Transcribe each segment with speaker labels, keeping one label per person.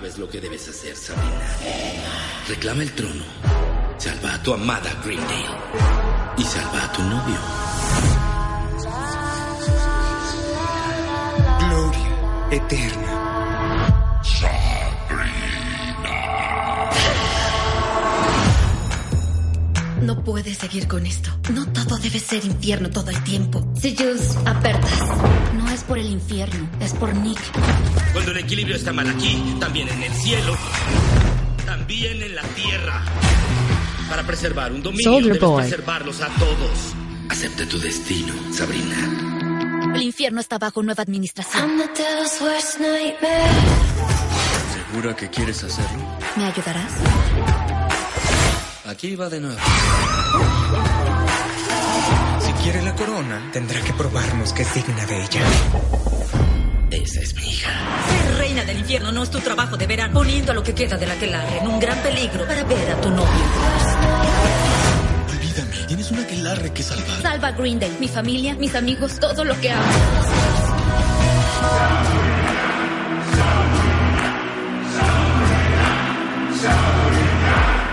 Speaker 1: Sabes lo que debes hacer, Sabrina. Reclama el trono. Salva a tu amada Greendale. Y salva a tu novio.
Speaker 2: Gloria eterna.
Speaker 3: No puedes seguir con esto. No todo debe ser infierno todo el tiempo. Sillus, apertas. No es por el infierno, es por Nick.
Speaker 1: Cuando el equilibrio está mal aquí, también en el cielo, también en la tierra. Para preservar un dominio,
Speaker 4: Soldier
Speaker 1: debes
Speaker 4: Boy.
Speaker 1: preservarlos a todos. Acepta tu destino, Sabrina.
Speaker 3: El infierno está bajo nueva administración.
Speaker 5: ¿Segura que quieres hacerlo?
Speaker 3: ¿Me ayudarás?
Speaker 5: Aquí va de nuevo.
Speaker 2: Corona, tendrá que probarnos que es digna de ella.
Speaker 1: Esa es mi hija.
Speaker 6: Ser reina del infierno no es tu trabajo de verano, poniendo a lo que queda de la aquelarre en un gran peligro para ver a tu novio.
Speaker 5: Olvídame, tienes una aquelarre que salvar.
Speaker 3: Salva a Greendale, mi familia, mis amigos, todo lo que amo.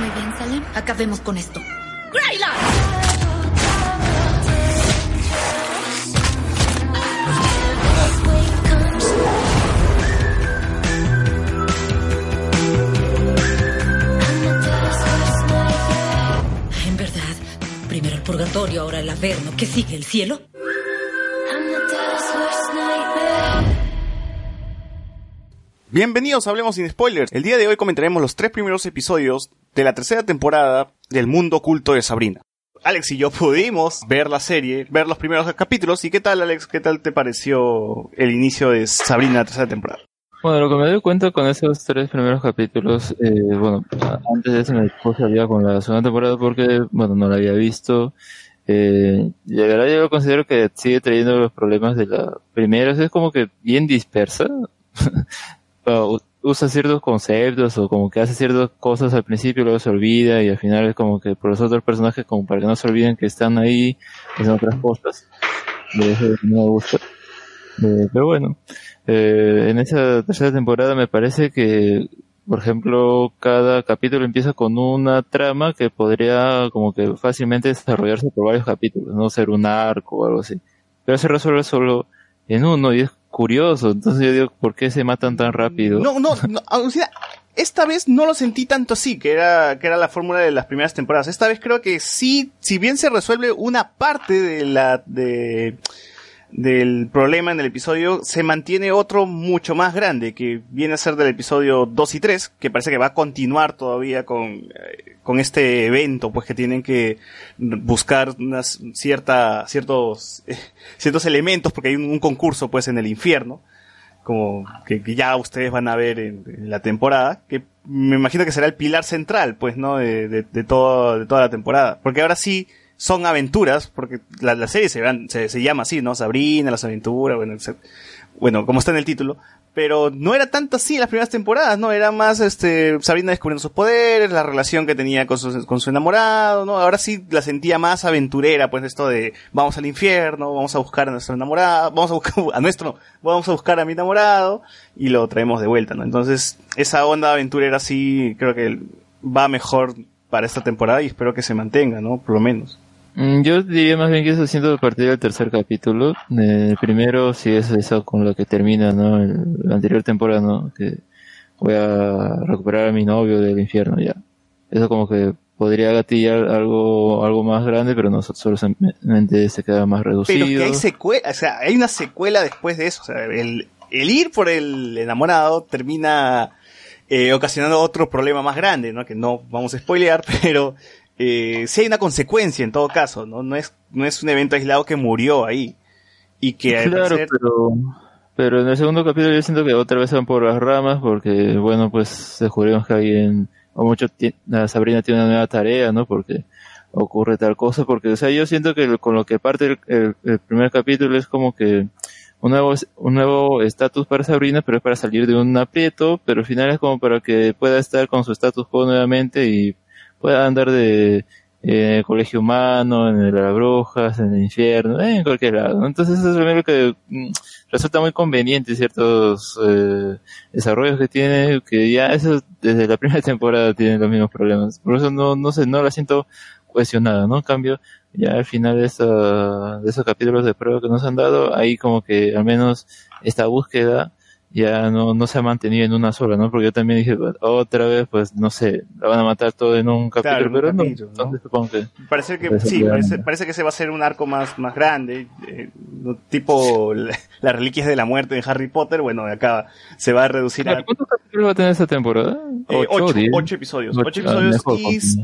Speaker 3: Muy bien, Salem. Acabemos con esto.
Speaker 6: Ahora el averno, que sigue el cielo.
Speaker 7: Bienvenidos a Hablemos sin Spoilers. El día de hoy comentaremos los tres primeros episodios de la tercera temporada del mundo oculto de Sabrina. Alex y yo pudimos ver la serie, ver los primeros capítulos. ¿Y qué tal, Alex? ¿Qué tal te pareció el inicio de Sabrina, la tercera temporada?
Speaker 8: Bueno, lo que me doy cuenta con esos tres primeros capítulos, eh, bueno, antes de eso me puse al con la segunda temporada porque, bueno, no la había visto. Eh, y la verdad yo considero que sigue trayendo los problemas de la primera, o es como que bien dispersa. U- Usa ciertos conceptos o como que hace ciertas cosas al principio, luego se olvida y al final es como que por los otros personajes como para que no se olviden que están ahí haciendo otras cosas. De eso no me gusta. Eh, pero bueno, eh, en esa tercera temporada me parece que, por ejemplo, cada capítulo empieza con una trama que podría como que fácilmente desarrollarse por varios capítulos, no ser un arco o algo así. Pero se resuelve solo en uno y es curioso. Entonces yo digo, ¿por qué se matan tan rápido?
Speaker 7: No, no, no, o sea, esta vez no lo sentí tanto así, que era, que era la fórmula de las primeras temporadas. Esta vez creo que sí, si bien se resuelve una parte de la, de, del problema en el episodio, se mantiene otro mucho más grande, que viene a ser del episodio 2 y 3, que parece que va a continuar todavía con, eh, con este evento, pues que tienen que buscar unas cierta, ciertos, ciertos elementos, porque hay un, concurso pues en el infierno como que, que ya ustedes van a ver en, en la temporada, que me imagino que será el pilar central, pues, ¿no? De, de, de todo, de toda la temporada. Porque ahora sí son aventuras, porque la, la serie se, se, se llama así, ¿no? Sabrina, las aventuras, bueno, se- bueno, como está en el título. Pero no era tanto así las primeras temporadas, ¿no? Era más, este, Sabrina descubriendo sus poderes, la relación que tenía con su, con su enamorado, ¿no? Ahora sí la sentía más aventurera, pues esto de vamos al infierno, vamos a buscar a nuestro enamorado, vamos a buscar a nuestro, vamos a buscar a mi enamorado y lo traemos de vuelta, ¿no? Entonces, esa onda aventurera sí creo que va mejor para esta temporada y espero que se mantenga, ¿no? Por lo menos.
Speaker 8: Mm, Yo diría más bien que eso siento a partir del tercer capítulo. Eh, El primero sí es eso con lo que termina, ¿no? El- la anterior temporada, ¿no? Que voy a recuperar a mi novio del infierno ya. Eso como que podría gatillar algo, algo más grande, pero no, so- solamente se queda más reducido.
Speaker 7: Pero que hay secuela, o sea, hay una secuela después de eso. O sea, el, el ir por el enamorado termina eh, ocasionando otro problema más grande, ¿no? Que no vamos a spoilear, pero eh, sí hay una consecuencia en todo caso, ¿no? No es, no es un evento aislado que murió ahí. Y que al
Speaker 8: Claro,
Speaker 7: parecer-
Speaker 8: pero, pero en el segundo capítulo yo siento que otra vez van por las ramas porque, bueno, pues descubrimos que alguien, o mucho, Sabrina tiene una nueva tarea, ¿no? Porque ocurre tal cosa, porque, o sea, yo siento que con lo que parte el, el- el primer capítulo es como que un nuevo, un nuevo estatus para Sabrina, pero es para salir de un aprieto, pero al final es como para que pueda estar con su status quo nuevamente y pueda andar de en el colegio humano, en el las brujas, en el infierno, en cualquier lado. Entonces eso es lo que mm, resulta muy conveniente ciertos eh, desarrollos que tiene, que ya eso desde la primera temporada tiene los mismos problemas. Por eso no, no sé, no la siento cuestionada, ¿no? En cambio, ya al final de, esa, de esos capítulos de prueba que nos han dado, ahí como que al menos esta búsqueda ya no, no se ha mantenido en una sola, ¿no? Porque yo también dije, otra vez, pues, no sé, la van a matar todo en un capítulo,
Speaker 7: Claro, un
Speaker 8: pero no,
Speaker 7: capítulo, ¿no?
Speaker 8: entonces supongo que...
Speaker 7: Parece que sí,
Speaker 8: que-
Speaker 7: parece, parece que ese va a ser un arco más, más grande, eh, no- tipo la- las reliquias de la muerte en Harry Potter, bueno, acá se va a reducir a
Speaker 8: ¿Cuántos capítulos va a tener esta temporada?
Speaker 7: eh,
Speaker 8: ¿Ocho,
Speaker 7: ocho, ocho episodios,
Speaker 8: Ocho,
Speaker 7: ocho
Speaker 8: ah,
Speaker 7: episodios y.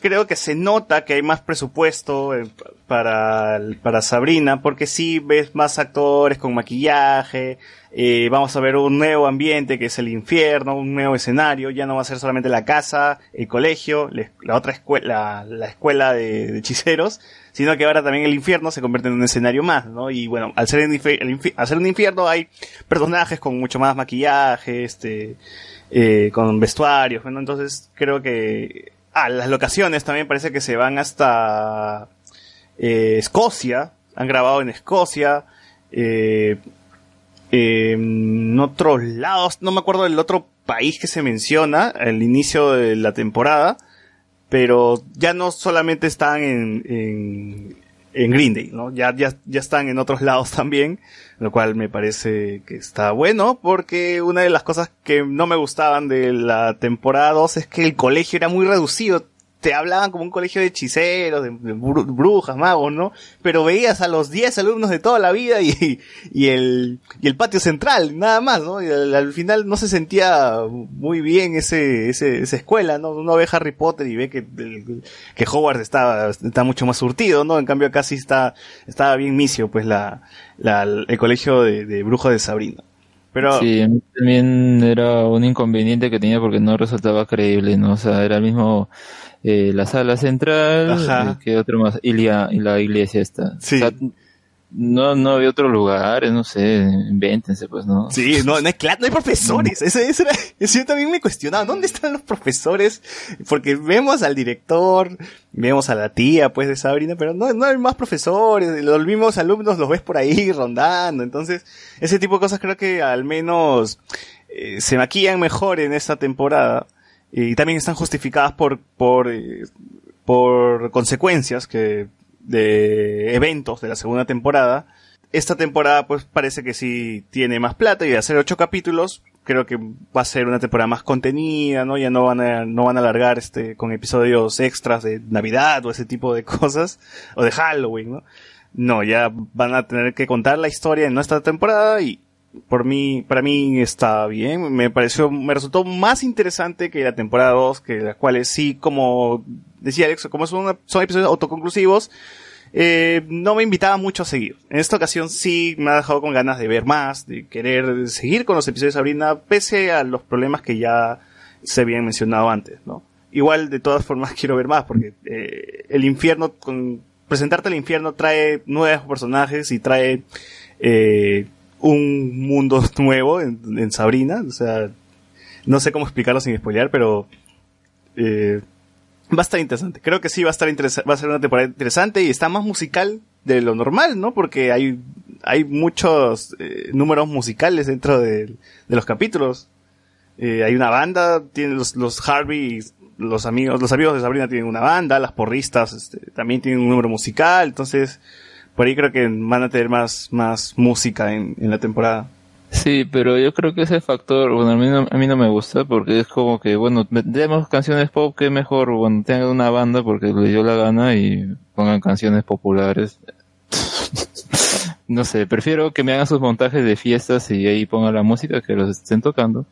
Speaker 7: creo que se nota que hay más presupuesto eh, para, para Sabrina, porque sí ves más actores con maquillaje, eh, vamos a ver un nuevo ambiente que es el infierno, un nuevo escenario, ya no va a ser solamente la casa, el colegio, la, otra escuela, la escuela de, hechiceros, sino que ahora también el infierno se convierte en un escenario más, ¿no? Y bueno, al ser, el al un infierno hay personajes con mucho más maquillaje, este, eh, con vestuarios, ¿no? Entonces creo que... Ah, las locaciones también parece que se van hasta eh, Escocia, han grabado en Escocia, eh, en otros lados, no me acuerdo del otro país que se menciona al inicio de la temporada, pero ya no solamente están en, en Green Day, ¿no? Ya, ya, ya están en otros lados también, lo cual me parece que está bueno, porque una de las cosas que no me gustaban de la temporada 2 es que el colegio era muy reducido. Te hablaban como un colegio de hechiceros, de, de bru- brujas, magos, ¿no? Pero veías a los 10 alumnos de toda la vida y, y el, y el patio central, nada más, ¿no? Y al, al final no se sentía muy bien ese, ese, esa escuela, ¿no? Uno ve Harry Potter y ve que, que Hogwarts está, está mucho más surtido, ¿no? En cambio acá sí está, estaba bien misio, pues la, la, el colegio de, de brujos de Sabrina. Pero,
Speaker 8: Sí, a mí también era un inconveniente que tenía porque no resultaba creíble, ¿no? O sea, era el mismo eh, la sala central, eh, que otro más, y la, y la iglesia esta.
Speaker 7: Sí.
Speaker 8: O sea, no, no había otro lugar, no sé, invéntense pues, ¿no?
Speaker 7: Sí, no, no hay, no hay profesores. Ese, ese era, eso yo también me cuestionaba. ¿Dónde están los profesores? Porque vemos al director, vemos a la tía, pues, de Sabrina, pero no, no hay más profesores. Los mismos alumnos los ves por ahí rondando. Entonces, ese tipo de cosas creo que al menos eh, se maquillan mejor en esta temporada. Y también están justificadas por, por, eh, por consecuencias que, de eventos de la segunda temporada. Esta temporada pues parece que sí tiene más plata y de hacer ocho capítulos creo que va a ser una temporada más contenida, ¿no? Ya no van a, no van a alargar este, con episodios extras de Navidad o ese tipo de cosas, o de Halloween, ¿no? No, ya van a tener que contar la historia en nuestra temporada y por mí, para mí está bien. Me pareció, me resultó más interesante que la temporada 2, que las cuales sí, como decía Alex, como son, una- son episodios autoconclusivos, eh, no me invitaba mucho a seguir. En esta ocasión sí me ha dejado con ganas de ver más, de querer seguir con los episodios de Sabrina, pese a los problemas que ya se habían mencionado antes, ¿no? Igual, de todas formas, quiero ver más, porque eh, el infierno, con presentarte el infierno trae nuevos personajes y trae eh, un mundo nuevo en, en Sabrina, o sea, no sé cómo explicarlo sin spoilear, pero eh, va a estar interesante. Creo que sí va a estar va a ser una temporada interesante y está más musical de lo normal, ¿no? Porque hay hay muchos eh, números musicales dentro de, de los capítulos. Eh, hay una banda, tienen los, los Harvey, los amigos, los amigos de Sabrina tienen una banda, las porristas este, también tienen un número musical, entonces por ahí creo que van a tener más, más música en, en la temporada.
Speaker 8: Sí, pero yo creo que ese factor, bueno, a mí no, a mí no me gusta porque es como que, bueno, metemos canciones pop, que mejor, bueno, tengan una banda porque les dio la gana y pongan canciones populares. no sé, prefiero que me hagan sus montajes de fiestas y ahí pongan la música que los estén tocando.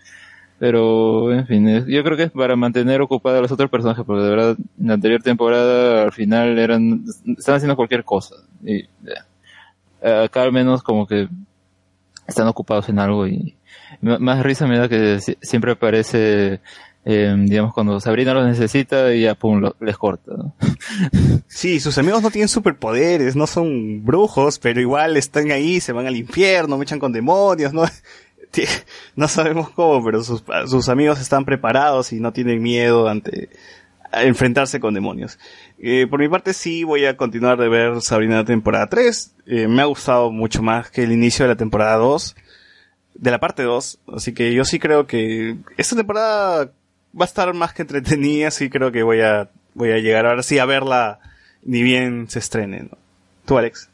Speaker 8: Pero, en fin, yo creo que es para mantener ocupados a los otros personajes, porque de verdad, en la anterior temporada, al final eran, estaban haciendo cualquier cosa. Y. Acá al menos como que están ocupados en algo y más risa me da que si- siempre aparece, eh, digamos, cuando Sabrina los necesita y ya, pum, lo- les corta. ¿no?
Speaker 7: Sí, sus amigos no tienen superpoderes, no son brujos, pero igual están ahí, se van al infierno, me echan con demonios, ¿no? No sabemos cómo, pero sus, amigos están preparados y no tienen miedo ante, enfrentarse con demonios. Eh, por mi parte sí voy a continuar de ver Sabrina temporada 3. Eh, me ha gustado mucho más que el inicio de la temporada 2, de la parte 2. Así que yo sí creo que esta temporada va a estar más que entretenida. Sí creo que voy a, voy a llegar ahora sí a verla ni bien se estrene. ¿no? ¿Tú, Alex?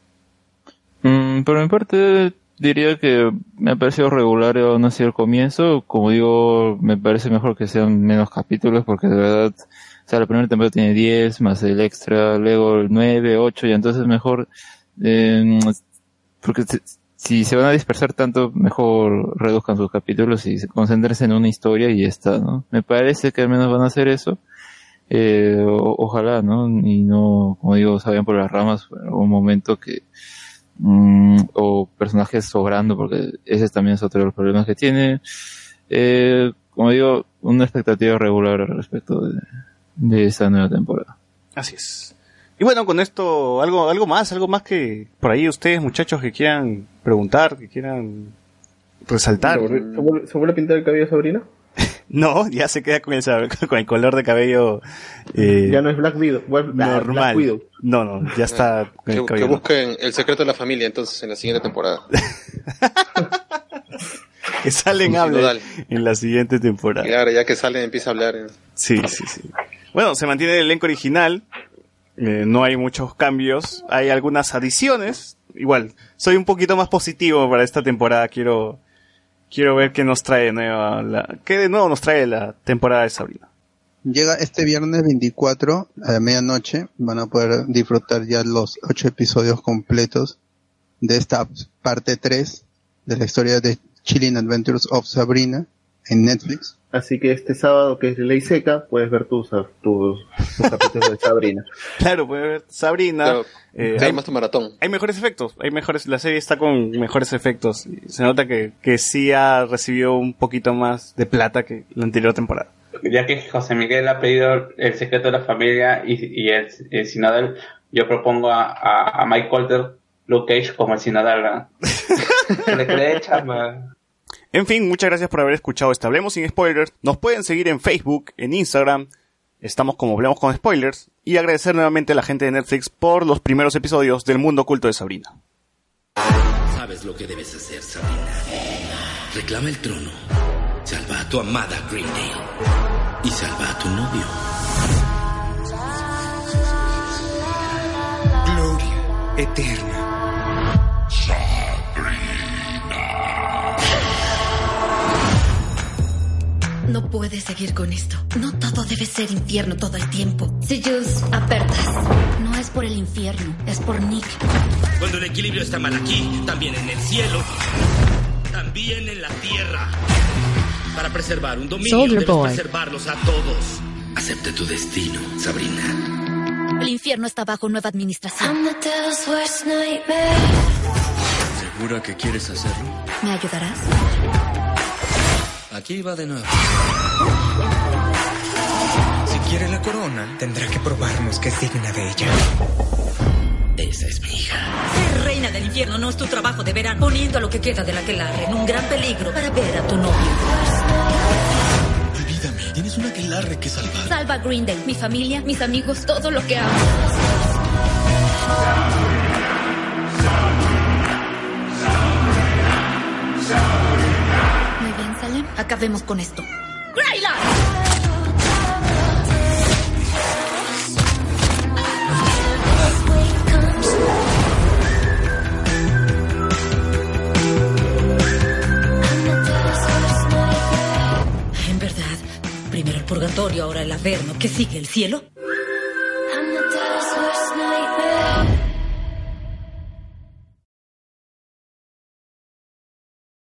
Speaker 8: Mm, por mi parte, diría que me ha parecido regular aún así el comienzo. Como digo, me parece mejor que sean menos capítulos porque de verdad, o sea, la primera temporada tiene 10 más el extra, luego el 9, 8 y entonces mejor, eh, porque si se van a dispersar tanto, mejor reduzcan sus capítulos y se concentrense en una historia y ya está, ¿no? Me parece que al menos van a hacer eso. Eh, o- ojalá, ¿no? Y no, como digo, salgan por las ramas en algún momento que, mm, o personajes sobrando, porque ese también es otro de los problemas que tiene. Eh, como digo, una expectativa regular al respecto de, de esta nueva temporada.
Speaker 7: Así es. Y bueno, con esto, algo, algo más, algo más que por ahí ustedes, muchachos, que quieran preguntar, que quieran resaltar.
Speaker 4: ¿Se vuelve, se vuelve- a pintar el cabello Sabrina?
Speaker 7: No, ya se queda con el, con el color de cabello eh,
Speaker 4: Ya no es Black Widow. Black
Speaker 7: normal.
Speaker 4: Widow.
Speaker 7: No, no, ya está con
Speaker 9: Que,
Speaker 7: el
Speaker 9: que
Speaker 7: cabello.
Speaker 9: busquen el secreto de la familia entonces en la siguiente temporada.
Speaker 7: Que salen
Speaker 9: dudar.
Speaker 7: en la siguiente temporada.
Speaker 9: Y ahora ya que sale empieza a hablar. eh.
Speaker 7: Sí, sí, sí. Bueno, se mantiene el elenco original. eh, no hay muchos cambios. Hay algunas adiciones. Igual, soy un poquito más positivo para esta temporada. Quiero, quiero ver qué nos trae nueva, la, qué de nuevo nos trae la temporada de Sabrina.
Speaker 10: Llega este viernes 24 a la medianoche. Van a poder disfrutar ya los ocho episodios completos de esta parte 3 de la historia de Chilling Adventures of Sabrina en Netflix.
Speaker 4: Así que este sábado, que es de ley seca, puedes ver tus, tus, tus capítulos de Sabrina.
Speaker 7: Claro, puede ver Sabrina.
Speaker 9: Claro,
Speaker 7: eh, hay,
Speaker 9: armas tu maratón.
Speaker 7: hay mejores efectos. Hay mejores, la serie está con mejores efectos. y Se nota que, que sí ha recibido un poquito más de plata que la anterior temporada.
Speaker 11: Ya que José Miguel ha pedido el secreto de la familia y, y el, el sinodal, yo propongo a, a, a Mike Colter, Luke Cage como el sinodal. Que le cree chamba.
Speaker 7: En fin, muchas gracias por haber escuchado este Hablemos sin Spoilers. Nos pueden seguir en Facebook, en Instagram. Estamos como Hablemos con Spoilers. Y agradecer nuevamente a la gente de Netflix por los primeros episodios del mundo oculto de Sabrina.
Speaker 1: Sabes lo que debes hacer, Sabrina. Reclama el trono. Salva a tu amada Greendale. Y salva a tu novio.
Speaker 2: Gloria eterna.
Speaker 3: No puedes seguir con esto. No todo debe ser infierno todo el tiempo. Sirius, apertas. No es por el infierno, es por Nick.
Speaker 1: Cuando el equilibrio está mal aquí, también en el cielo, también en la tierra. Para preservar un dominio,
Speaker 12: Soldier
Speaker 1: debes
Speaker 12: Boy.
Speaker 1: preservarlos a todos. Acepte tu destino, Sabrina.
Speaker 3: El infierno está bajo nueva administración.
Speaker 5: ¿Segura que quieres hacerlo?
Speaker 3: ¿Me ayudarás?
Speaker 5: Aquí va de nuevo.
Speaker 2: Si quiere la corona, tendrá que probarnos que es digna de ella.
Speaker 1: Esa es mi hija.
Speaker 6: Ser reina del infierno no es tu trabajo de verano, poniendo a lo que queda de la aquelarre en un gran peligro para ver a tu novio.
Speaker 5: Olvídame, tienes una aquelarre que salvar.
Speaker 3: Salva a Greendale, mi familia, mis amigos, todo lo que amo. Acabemos con esto. ¡Grayla!
Speaker 6: En verdad, primero el purgatorio, ahora el averno. ¿Qué sigue? ¿El cielo?